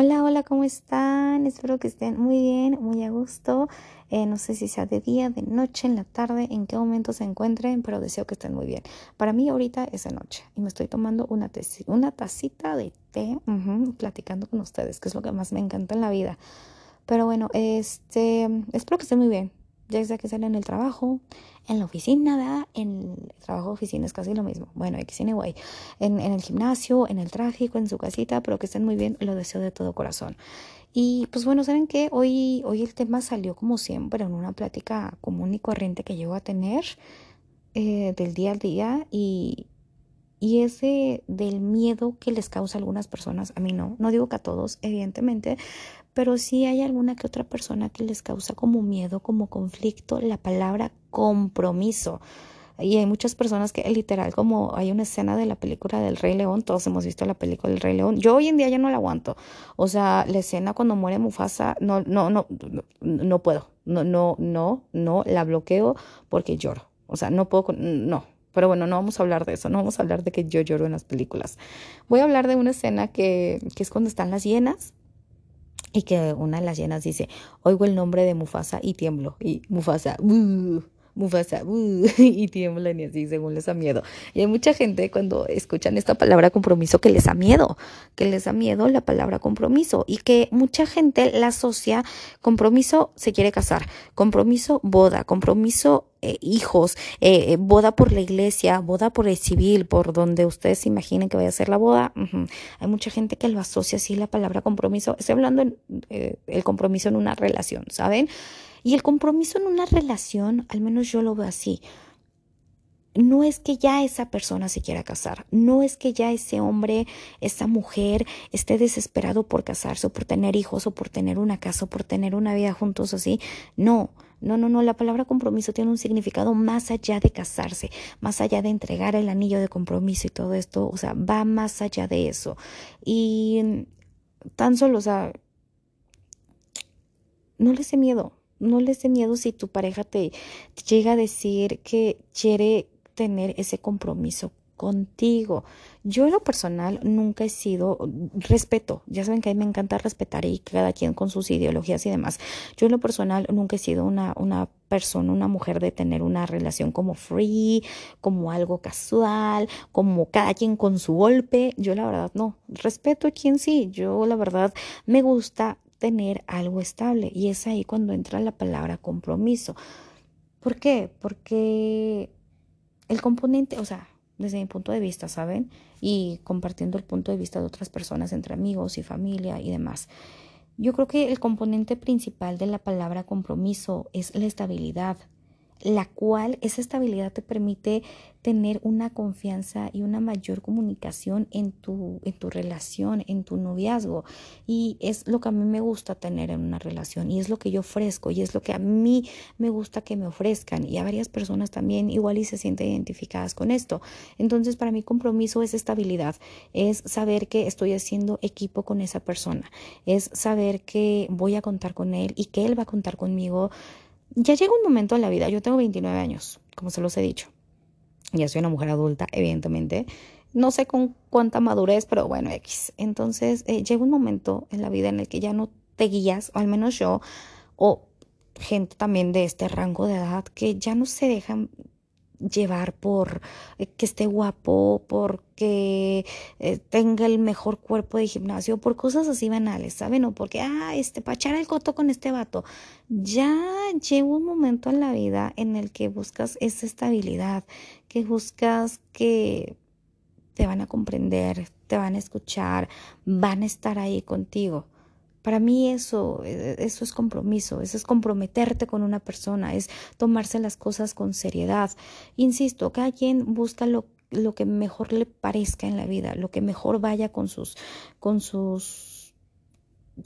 Hola, hola, ¿cómo están? Espero que estén muy bien, muy a gusto. Eh, no sé si sea de día, de noche, en la tarde, en qué momento se encuentren, pero deseo que estén muy bien. Para mí ahorita es de noche y me estoy tomando una, una tacita de té, platicando con ustedes, que es lo que más me encanta en la vida. Pero bueno, este, espero que estén muy bien ya sea que estén en el trabajo, en la oficina, ¿verdad? En el trabajo de oficina es casi lo mismo. Bueno, X anyway. En, en el gimnasio, en el tráfico, en su casita, pero que estén muy bien, lo deseo de todo corazón. Y pues bueno, ¿saben qué? Hoy, hoy el tema salió como siempre en una plática común y corriente que llevo a tener eh, del día al día y, y ese del miedo que les causa algunas personas, a mí no, no digo que a todos, evidentemente, pero sí hay alguna que otra persona que les causa como miedo, como conflicto, la palabra compromiso. Y hay muchas personas que literal, como hay una escena de la película del Rey León, todos hemos visto la película del Rey León. Yo hoy en día ya no la aguanto. O sea, la escena cuando muere Mufasa, no, no, no, no, puedo. No, no, no, no, la bloqueo porque lloro. O sea, no puedo, no. Pero bueno, no vamos a hablar de eso, no vamos a hablar de que yo lloro en las películas. Voy a hablar de una escena que, que es cuando están las hienas y que una de las llenas dice, oigo el nombre de Mufasa y tiemblo. Y Mufasa, uh, Mufasa, uh, y tiemblan y así según les da miedo. Y hay mucha gente cuando escuchan esta palabra compromiso que les da miedo, que les da miedo la palabra compromiso y que mucha gente la asocia, compromiso se quiere casar, compromiso boda, compromiso eh, hijos, eh, eh, boda por la iglesia, boda por el civil, por donde ustedes se imaginen que vaya a ser la boda. Hay mucha gente que lo asocia así la palabra compromiso. Estoy hablando del el compromiso en una relación, ¿saben? Y el compromiso en una relación, al menos yo lo veo así, no es que ya esa persona se quiera casar, no es que ya ese hombre, esa mujer esté desesperado por casarse o por tener hijos o por tener una casa o por tener una vida juntos así. No, no, no, no, la palabra compromiso tiene un significado más allá de casarse, más allá de entregar el anillo de compromiso y todo esto, o sea, va más allá de eso. Y tan solo, o sea, no les dé miedo, no les dé miedo si tu pareja te llega a decir que quiere tener ese compromiso contigo. Yo en lo personal nunca he sido, respeto, ya saben que a mí me encanta respetar y cada quien con sus ideologías y demás. Yo en lo personal nunca he sido una, una persona, una mujer de tener una relación como free, como algo casual, como cada quien con su golpe. Yo la verdad no, respeto a quien sí, yo la verdad me gusta tener algo estable. Y es ahí cuando entra la palabra compromiso. ¿Por qué? Porque el componente, o sea, desde mi punto de vista, ¿saben? Y compartiendo el punto de vista de otras personas entre amigos y familia y demás. Yo creo que el componente principal de la palabra compromiso es la estabilidad, la cual esa estabilidad te permite tener una confianza y una mayor comunicación en tu, en tu relación, en tu noviazgo. Y es lo que a mí me gusta tener en una relación y es lo que yo ofrezco y es lo que a mí me gusta que me ofrezcan. Y a varias personas también igual y se sienten identificadas con esto. Entonces para mí compromiso es estabilidad, es saber que estoy haciendo equipo con esa persona, es saber que voy a contar con él y que él va a contar conmigo ya llega un momento en la vida, yo tengo 29 años, como se los he dicho. Ya soy una mujer adulta, evidentemente. No sé con cuánta madurez, pero bueno, X. Entonces, eh, llega un momento en la vida en el que ya no te guías, o al menos yo, o gente también de este rango de edad, que ya no se dejan llevar por eh, que esté guapo, porque eh, tenga el mejor cuerpo de gimnasio, por cosas así banales, ¿saben? O porque, ah, este, para echar el coto con este vato. Ya llega un momento en la vida en el que buscas esa estabilidad, que buscas que te van a comprender, te van a escuchar, van a estar ahí contigo. Para mí eso, e, eso es compromiso, eso es comprometerte con una persona, es tomarse las cosas con seriedad. Insisto, cada quien busca lo, lo que mejor le parezca en la vida, lo que mejor vaya con sus, con sus,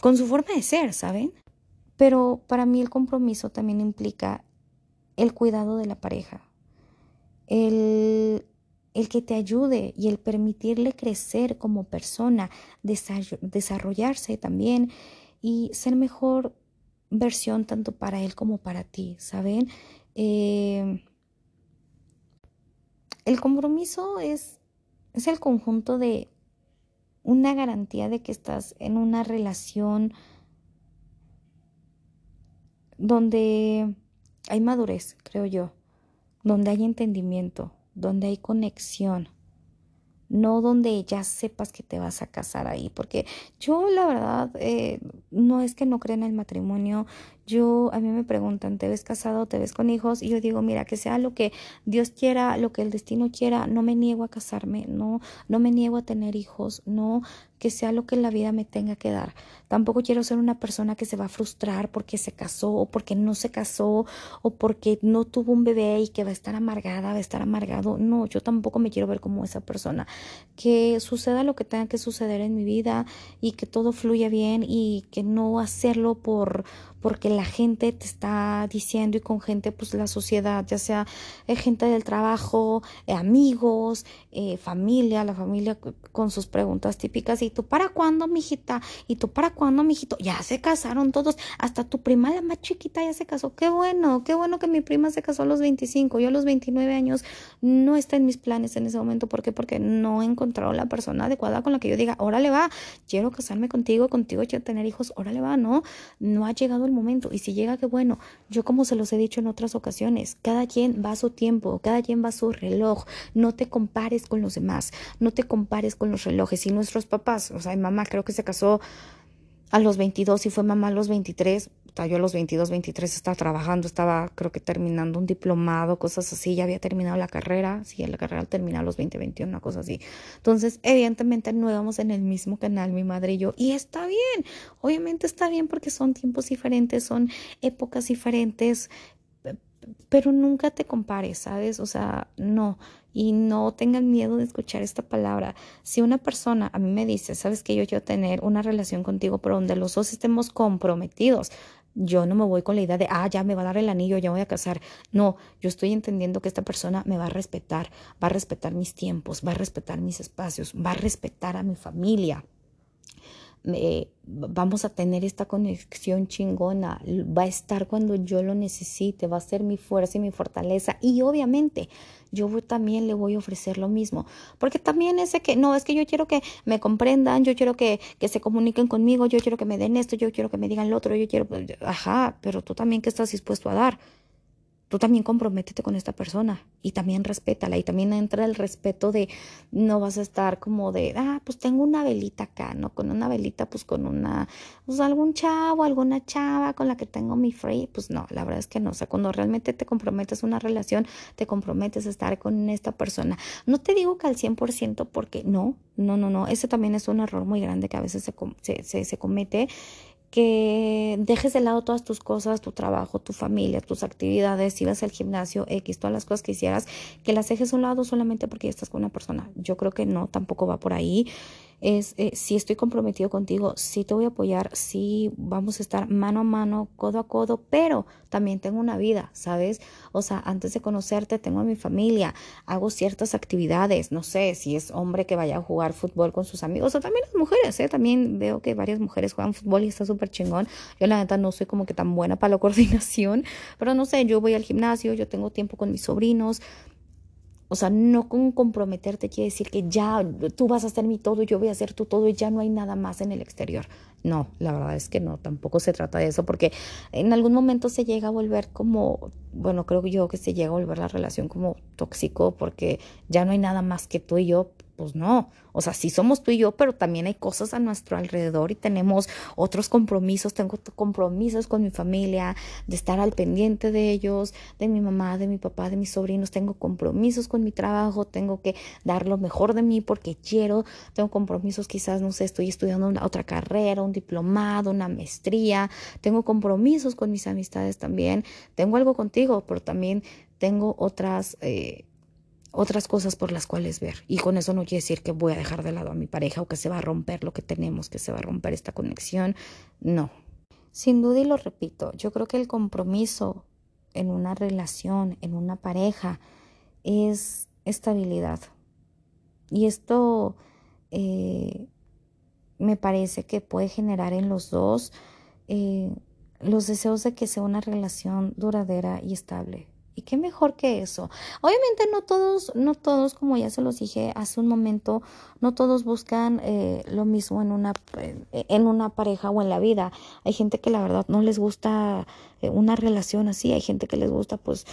con su forma de ser, ¿saben? Pero para mí el compromiso también implica el cuidado de la pareja, el el que te ayude y el permitirle crecer como persona, desarrollarse también y ser mejor versión tanto para él como para ti, ¿saben? Eh, el compromiso es, es el conjunto de una garantía de que estás en una relación donde hay madurez, creo yo, donde hay entendimiento, donde hay conexión, no donde ya sepas que te vas a casar ahí, porque yo la verdad eh, no es que no crea en el matrimonio, yo, a mí me preguntan, ¿te ves casado, te ves con hijos? Y yo digo, mira, que sea lo que Dios quiera, lo que el destino quiera, no me niego a casarme, no, no me niego a tener hijos, no que sea lo que la vida me tenga que dar. Tampoco quiero ser una persona que se va a frustrar porque se casó o porque no se casó o porque no tuvo un bebé y que va a estar amargada, va a estar amargado. No, yo tampoco me quiero ver como esa persona. Que suceda lo que tenga que suceder en mi vida y que todo fluya bien y que no hacerlo por porque la gente te está diciendo y con gente, pues la sociedad, ya sea eh, gente del trabajo, eh, amigos, eh, familia, la familia con sus preguntas típicas, ¿y tú para cuándo, mijita? ¿Y tú para cuándo, mijito? Ya se casaron todos, hasta tu prima, la más chiquita, ya se casó. Qué bueno, qué bueno que mi prima se casó a los 25, yo a los 29 años no está en mis planes en ese momento. ¿Por qué? Porque no he encontrado la persona adecuada con la que yo diga, órale va, quiero casarme contigo, contigo quiero tener hijos, órale va, no, no ha llegado el momento. Y si llega, que bueno. Yo como se los he dicho en otras ocasiones, cada quien va a su tiempo, cada quien va a su reloj. No te compares con los demás, no te compares con los relojes. Y nuestros papás, o sea, mi mamá creo que se casó a los 22 y fue mamá a los 23, yo a los 22, 23 estaba trabajando, estaba creo que terminando un diplomado, cosas así, ya había terminado la carrera, sí, la carrera terminó a los 20, 21, una cosa así. Entonces, evidentemente no íbamos en el mismo canal, mi madre y yo, y está bien, obviamente está bien porque son tiempos diferentes, son épocas diferentes, pero nunca te compares, ¿sabes? O sea, no. Y no tengan miedo de escuchar esta palabra. Si una persona a mí me dice, sabes que yo quiero tener una relación contigo, pero donde los dos estemos comprometidos, yo no me voy con la idea de, ah, ya me va a dar el anillo, ya voy a casar. No, yo estoy entendiendo que esta persona me va a respetar, va a respetar mis tiempos, va a respetar mis espacios, va a respetar a mi familia vamos a tener esta conexión chingona, va a estar cuando yo lo necesite, va a ser mi fuerza y mi fortaleza. Y obviamente yo también le voy a ofrecer lo mismo, porque también ese que, no, es que yo quiero que me comprendan, yo quiero que, que se comuniquen conmigo, yo quiero que me den esto, yo quiero que me digan lo otro, yo quiero, pues, ajá, pero tú también que estás dispuesto a dar tú también comprométete con esta persona y también respétala y también entra el respeto de no vas a estar como de, ah, pues tengo una velita acá, ¿no? Con una velita, pues con una, pues algún chavo, alguna chava con la que tengo mi free, pues no, la verdad es que no, o sea, cuando realmente te comprometes una relación, te comprometes a estar con esta persona. No te digo que al 100% porque no, no, no, no, ese también es un error muy grande que a veces se, se, se, se comete que dejes de lado todas tus cosas, tu trabajo, tu familia, tus actividades, si al gimnasio, X, todas las cosas que hicieras, que las dejes a un lado solamente porque estás con una persona. Yo creo que no, tampoco va por ahí es eh, si estoy comprometido contigo, si te voy a apoyar, si vamos a estar mano a mano, codo a codo, pero también tengo una vida, ¿sabes? O sea, antes de conocerte tengo a mi familia, hago ciertas actividades, no sé, si es hombre que vaya a jugar fútbol con sus amigos, o también las mujeres, ¿eh? También veo que varias mujeres juegan fútbol y está súper chingón. Yo la neta no soy como que tan buena para la coordinación, pero no sé, yo voy al gimnasio, yo tengo tiempo con mis sobrinos, o sea, no con comprometerte quiere decir que ya tú vas a hacer mi todo, yo voy a hacer tu todo y ya no hay nada más en el exterior. No, la verdad es que no, tampoco se trata de eso, porque en algún momento se llega a volver como, bueno, creo yo que se llega a volver la relación como tóxico, porque ya no hay nada más que tú y yo, pues no, o sea, sí somos tú y yo, pero también hay cosas a nuestro alrededor y tenemos otros compromisos, tengo compromisos con mi familia, de estar al pendiente de ellos, de mi mamá, de mi papá, de mis sobrinos, tengo compromisos con mi trabajo, tengo que dar lo mejor de mí porque quiero, tengo compromisos quizás, no sé, estoy estudiando una, otra carrera, un diplomado, una maestría, tengo compromisos con mis amistades también, tengo algo contigo, pero también tengo otras... Eh, otras cosas por las cuales ver. Y con eso no quiere decir que voy a dejar de lado a mi pareja o que se va a romper lo que tenemos, que se va a romper esta conexión. No. Sin duda y lo repito, yo creo que el compromiso en una relación, en una pareja, es estabilidad. Y esto eh, me parece que puede generar en los dos eh, los deseos de que sea una relación duradera y estable Y qué mejor que eso. Obviamente no todos, no todos, como ya se los dije hace un momento, no todos buscan eh, lo mismo en una, en una pareja o en la vida. Hay gente que la verdad no les gusta eh, una relación así, hay gente que les gusta pues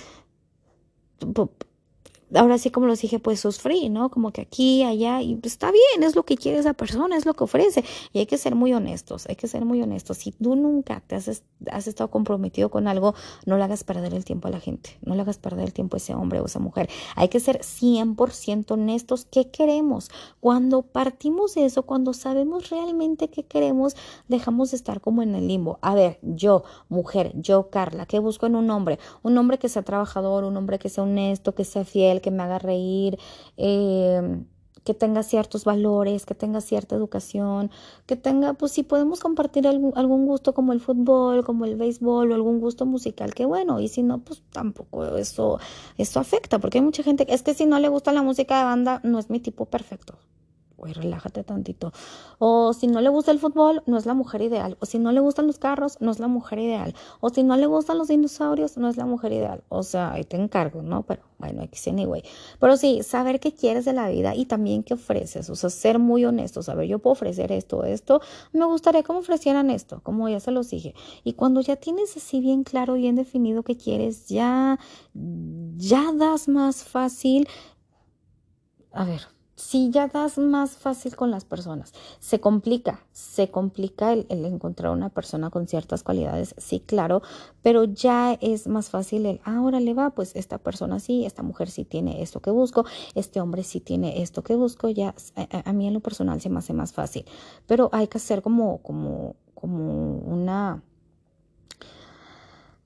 ahora sí como los dije, pues sufrí, ¿no? Como que aquí, allá, y pues está bien, es lo que quiere esa persona, es lo que ofrece. Y hay que ser muy honestos, hay que ser muy honestos. Si tú nunca te has, has estado comprometido con algo, no le hagas perder el tiempo a la gente, no le hagas perder el tiempo a ese hombre o esa mujer. Hay que ser 100% honestos. ¿Qué queremos? Cuando partimos de eso, cuando sabemos realmente qué queremos, dejamos de estar como en el limbo. A ver, yo, mujer, yo, Carla, ¿qué busco en un hombre? Un hombre que sea trabajador, un hombre que sea honesto, que sea fiel, que me haga reír, eh, que tenga ciertos valores, que tenga cierta educación, que tenga, pues si podemos compartir algún, algún, gusto como el fútbol, como el béisbol o algún gusto musical, que bueno, y si no, pues tampoco eso, eso afecta, porque hay mucha gente, es que si no le gusta la música de banda, no es mi tipo perfecto güey, relájate tantito. O si no le gusta el fútbol, no es la mujer ideal. O si no le gustan los carros, no es la mujer ideal. O si no le gustan los dinosaurios, no es la mujer ideal. O sea, ahí te encargo, ¿no? Pero bueno, aquí anyway. Pero sí, saber qué quieres de la vida y también qué ofreces. O sea, ser muy honesto. Saber, yo puedo ofrecer esto, esto. Me gustaría que me ofrecieran esto, como ya se los dije. Y cuando ya tienes así bien claro, bien definido qué quieres, ya, ya das más fácil. A ver, si ya das más fácil con las personas. Se complica, se complica el, encontrar una persona con ciertas cualidades, sí, claro, pero ya es más fácil el, ahora le va, pues esta persona sí, esta mujer sí tiene esto que busco, este hombre sí tiene esto que busco, ya a, mí en lo personal se me hace más fácil, pero hay que hacer como, como, como una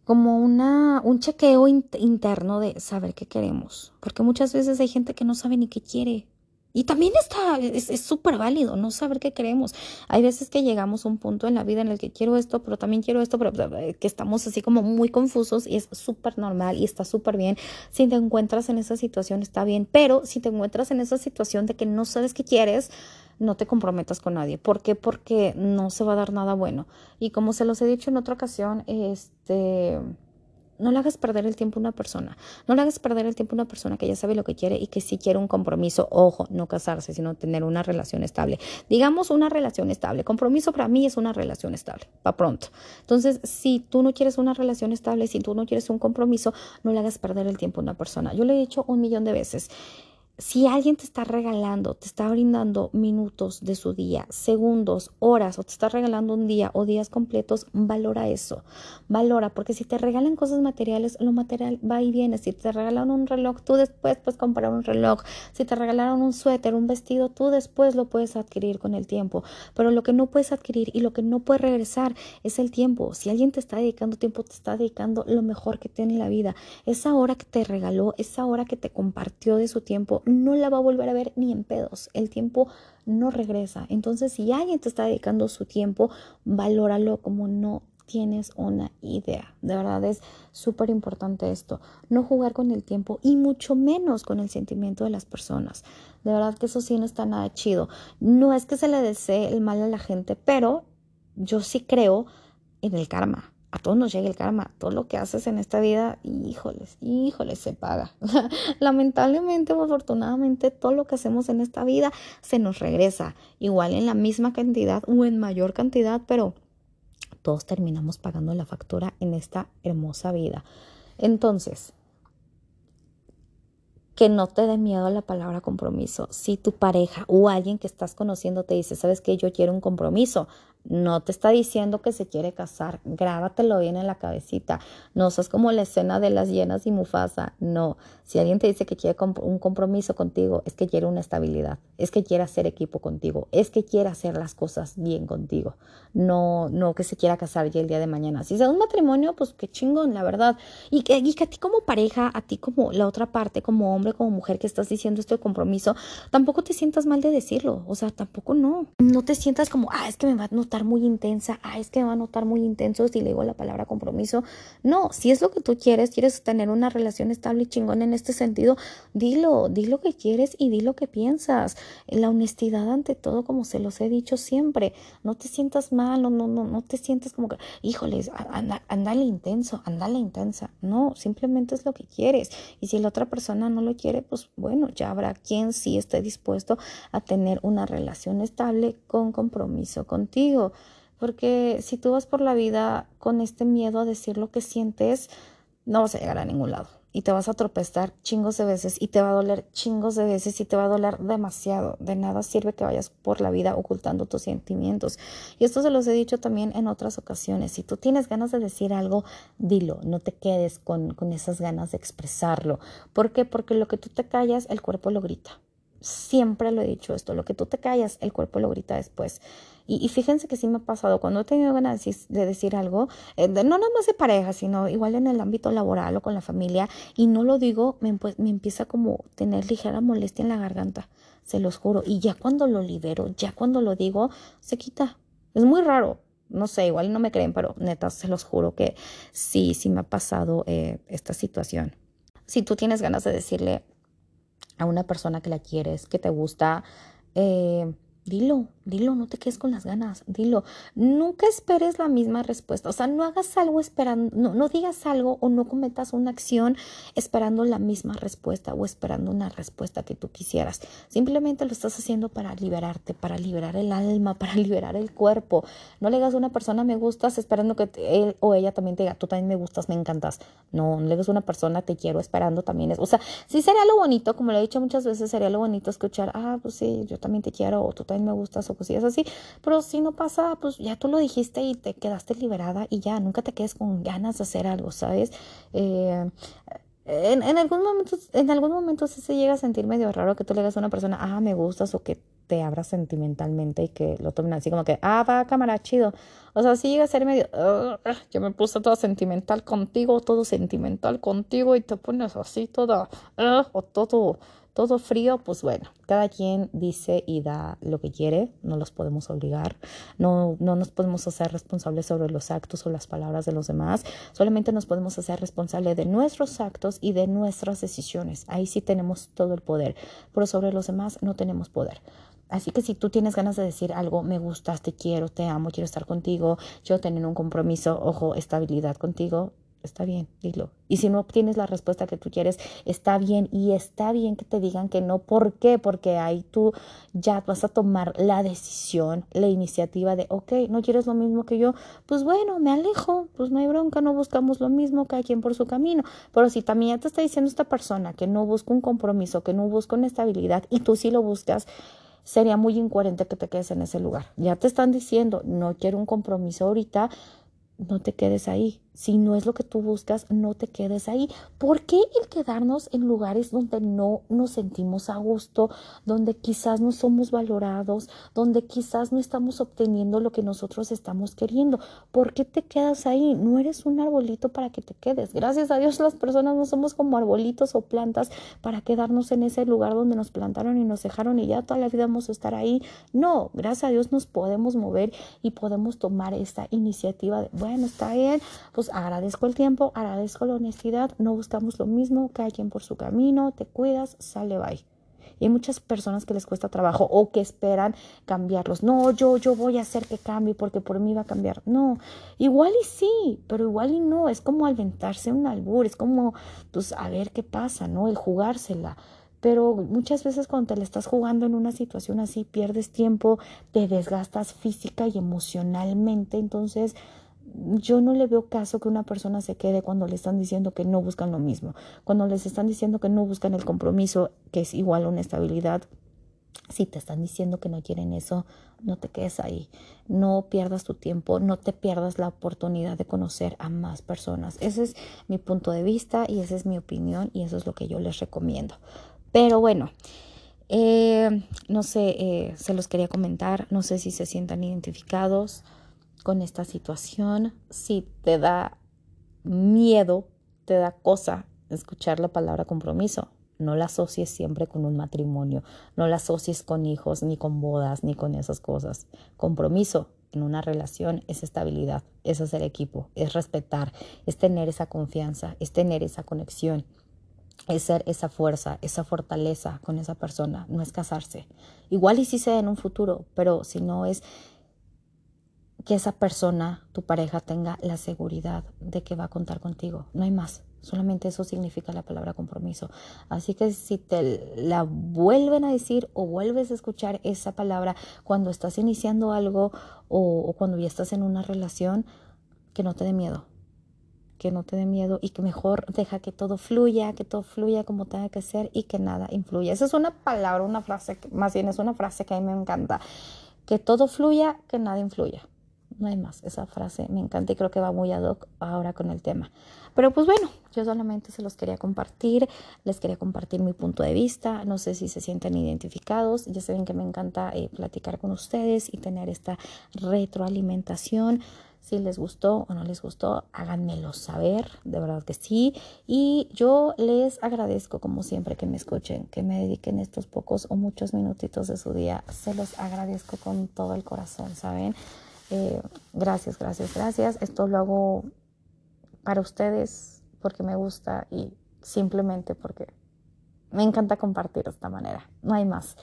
como una, un chequeo interno de saber qué queremos, porque muchas veces hay gente que no sabe ni qué quiere, y también está, es súper válido no saber qué queremos. Hay veces que llegamos a un punto en la vida en el que quiero esto, pero también quiero esto, pero que estamos así como muy confusos y es súper normal y está súper bien. Si te encuentras en esa situación, está bien, pero si te encuentras en esa situación de que no sabes qué quieres, no te comprometas con nadie. ¿Por qué? Porque no se va a dar nada bueno. Y como se los he dicho en otra ocasión, este no le hagas perder el tiempo a una persona. No le hagas perder el tiempo a una persona que ya sabe lo que quiere y que sí quiere un compromiso. Ojo, no casarse, sino tener una relación estable. Digamos una relación estable. Compromiso para mí es una relación estable, para pronto. Entonces, si tú no quieres una relación estable, si tú no quieres un compromiso, no le hagas perder el tiempo a una persona. Yo le he dicho un millón de veces si alguien te está regalando, te está brindando minutos de su día, segundos, horas, o te está regalando un día o días completos, valora eso. Valora, porque si te regalan cosas materiales, lo material va y viene. Si te regalan un reloj, tú después puedes comprar un reloj. Si te regalaron un suéter, un vestido, tú después lo puedes adquirir con el tiempo. Pero lo que no puedes adquirir y lo que no puedes regresar es el tiempo. Si alguien te está dedicando tiempo, te está dedicando lo mejor que tiene la vida. Esa hora que te regaló, esa hora que te compartió de su tiempo, no la va a volver a ver ni en pedos. El tiempo no regresa. Entonces, si alguien te está dedicando su tiempo, valóralo como no tienes una idea. De verdad es súper importante esto. No jugar con el tiempo y mucho menos con el sentimiento de las personas. De verdad que eso sí no está nada chido. No es que se le desee el mal a la gente, pero yo sí creo en el karma a todos nos llega el karma. Todo lo que haces en esta vida, híjoles, híjoles, se paga. Lamentablemente o afortunadamente, todo lo que hacemos en esta vida se nos regresa. Igual en la misma cantidad o en mayor cantidad, pero todos terminamos pagando la factura en esta hermosa vida. Entonces, que no te dé miedo la palabra compromiso. Si tu pareja o alguien que estás conociendo te dice, sabes que yo quiero un compromiso, no te está diciendo que se quiere casar, grábatelo bien en la cabecita. No sos como la escena de las llenas y Mufasa. No, si alguien te dice que quiere un compromiso contigo, es que quiere una estabilidad, es que quiere hacer equipo contigo, es que quiere hacer las cosas bien contigo. No, no que se quiera casar ya el día de mañana. Si sea un matrimonio, pues qué chingón, la verdad. Y que, y que a ti como pareja, a ti como la otra parte, como hombre, como mujer que estás diciendo este compromiso, tampoco te sientas mal de decirlo. O sea, tampoco no. No te sientas como, ah, es que me va, notar muy intensa, ah, es que va a notar muy intenso si le digo la palabra compromiso. No, si es lo que tú quieres, quieres tener una relación estable y chingón en este sentido, dilo, di lo que quieres y di lo que piensas. La honestidad ante todo, como se los he dicho siempre, no te sientas mal, no, no, no, te sientes como que, híjoles, anda, andale intenso, andale intensa. No, simplemente es lo que quieres. Y si la otra persona no lo quiere, pues bueno, ya habrá quien sí esté dispuesto a tener una relación estable con compromiso contigo. Porque si tú vas por la vida con este miedo a decir lo que sientes, no vas a llegar a ningún lado y te vas a tropezar chingos de veces y te va a doler chingos de veces y te va a doler demasiado. De nada sirve que vayas por la vida ocultando tus sentimientos. Y esto se los he dicho también en otras ocasiones. Si tú tienes ganas de decir algo, dilo, no te quedes con, con esas ganas de expresarlo. ¿Por qué? Porque lo que tú te callas, el cuerpo lo grita. Siempre lo he dicho esto, lo que tú te callas, el cuerpo lo grita después. Y, fíjense que sí me ha pasado, cuando he tenido ganas de decir algo, eh, no nada más de pareja, sino igual en el ámbito laboral o con la familia, y no lo digo, me, me empieza como tener ligera molestia en la garganta, se los juro. Y ya cuando lo libero, ya cuando lo digo, se quita. Es muy raro, no sé, igual no me creen, pero neta, se los juro que sí, sí me ha pasado eh, esta situación. Si tú tienes ganas de decirle a una persona que la quieres, que te gusta, eh, Dilo, dilo, no te quedes con las ganas, dilo. Nunca esperes la misma respuesta, o sea, no hagas algo esperando, no, no, digas algo o no cometas una acción esperando la misma respuesta o esperando una respuesta que tú quisieras. Simplemente lo estás haciendo para liberarte, para liberar el alma, para liberar el cuerpo. No le digas a una persona me gustas esperando que él o ella también te diga, tú también me gustas, me encantas. No, no le digas a una persona te quiero esperando también es, o sea, sí sería lo bonito, como lo he dicho muchas veces, sería lo bonito escuchar, ah, pues sí, yo también te quiero o tú también me gustas o cosillas así, pero si no pasa, pues ya tú lo dijiste y te quedaste liberada y ya, nunca te quedes con ganas de hacer algo, ¿sabes? Eh, en, en, algún momento, en algún momento sí se llega a sentir medio raro que tú le digas a una persona, ah, me gustas, o que te abras sentimentalmente y que lo tomen así como que, ah, va, cámara, chido. O sea, sí llega a ser medio, yo me puse toda sentimental contigo, todo sentimental contigo y te pones así toda, o todo todo frío, pues bueno, cada quien dice y da lo que quiere, no los podemos obligar, no, no nos podemos hacer responsables sobre los actos o las palabras de los demás, solamente nos podemos hacer responsables de nuestros actos y de nuestras decisiones. Ahí sí tenemos todo el poder, pero sobre los demás no tenemos poder. Así que si tú tienes ganas de decir algo, me gustas, te quiero, te amo, quiero estar contigo, quiero tener un compromiso, ojo, estabilidad contigo, está bien, dilo. Y si no obtienes la respuesta que tú quieres, está bien. Y está bien que te digan que no. ¿Por qué? Porque ahí tú ya vas a tomar la decisión, la iniciativa de, ok, no quieres lo mismo que yo, pues bueno, me alejo, pues no hay bronca, no buscamos lo mismo, cada quien por su camino. Pero si también ya te está diciendo esta persona que no busca un compromiso, que no busca una estabilidad y tú sí lo buscas, sería muy incoherente que te quedes en ese lugar. Ya te están diciendo, no quiero un compromiso ahorita, no te quedes ahí. Si no es lo que tú buscas, no te quedes ahí. ¿Por qué el quedarnos en lugares donde no nos sentimos a gusto, donde quizás no somos valorados, donde quizás no estamos obteniendo lo que nosotros estamos queriendo? ¿Por qué te quedas ahí? No eres un arbolito para que te quedes. Gracias a Dios las personas no somos como arbolitos o plantas para quedarnos en ese lugar donde nos plantaron y nos dejaron y ya toda la vida vamos a estar ahí. No, gracias a Dios nos podemos mover y podemos tomar esta iniciativa de, bueno, está bien, pues pues, agradezco el tiempo, agradezco la honestidad, no buscamos lo mismo, cada quien por su camino, te cuidas, sale, bye. Y hay muchas personas que les cuesta trabajo o que esperan cambiarlos. No, yo, yo voy a hacer que cambie porque por mí va a cambiar. No, igual y sí, pero igual y no. Es como aventarse un albur, es como, pues, a ver qué pasa, ¿no? El jugársela. Pero muchas veces cuando te le estás jugando en una situación así, pierdes tiempo, te desgastas física y emocionalmente. Entonces, yo no le veo caso que una persona se quede cuando le están diciendo que no buscan lo mismo, cuando les están diciendo que no buscan el compromiso, que es igual a una estabilidad. Si te están diciendo que no quieren eso, no te quedes ahí. No pierdas tu tiempo, no te pierdas la oportunidad de conocer a más personas. Ese es mi punto de vista y esa es mi opinión y eso es lo que yo les recomiendo. Pero bueno, eh, no sé, eh, se los quería comentar, no sé si se sientan identificados con esta situación, si te da miedo, te da cosa escuchar la palabra compromiso, no la asocies siempre con un matrimonio, no la asocies con hijos, ni con bodas, ni con esas cosas. Compromiso en una relación es estabilidad, es hacer equipo, es respetar, es tener esa confianza, es tener esa conexión, es ser esa fuerza, esa fortaleza con esa persona, no es casarse. Igual y sí sea en un futuro, pero si no es que esa persona, tu pareja, tenga la seguridad de que va a contar contigo. No hay más. Solamente eso significa la palabra compromiso. Así que si te la vuelven a decir o vuelves a escuchar esa palabra cuando estás iniciando algo o, cuando ya estás en una relación, que no te dé miedo. Que no te dé miedo y que mejor deja que todo fluya, que todo fluya como tenga que ser y que nada influya. Esa es una palabra, una frase, más bien es una frase que a mí me encanta. Que todo fluya, que nada influya no hay más. Esa frase me encanta y creo que va muy ad hoc ahora con el tema. Pero pues bueno, yo solamente se los quería compartir, les quería compartir mi punto de vista. No sé si se sienten identificados. Ya saben que me encanta eh, platicar con ustedes y tener esta retroalimentación. Si les gustó o no les gustó, háganmelo saber, de verdad que sí. Y yo les agradezco, como siempre, que me escuchen, que me dediquen estos pocos o muchos minutitos de su día. Se los agradezco con todo el corazón, ¿saben? Eh, gracias, gracias, gracias. Esto lo hago para ustedes porque me gusta y simplemente porque me encanta compartir de esta manera. No hay más.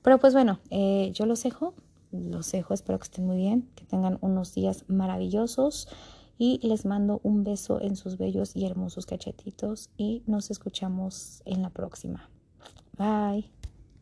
Pero pues bueno, eh, yo los dejo. Los dejo. Espero que estén muy bien, que tengan unos días maravillosos y les mando un beso en sus bellos y hermosos cachetitos y nos escuchamos en la próxima. Bye.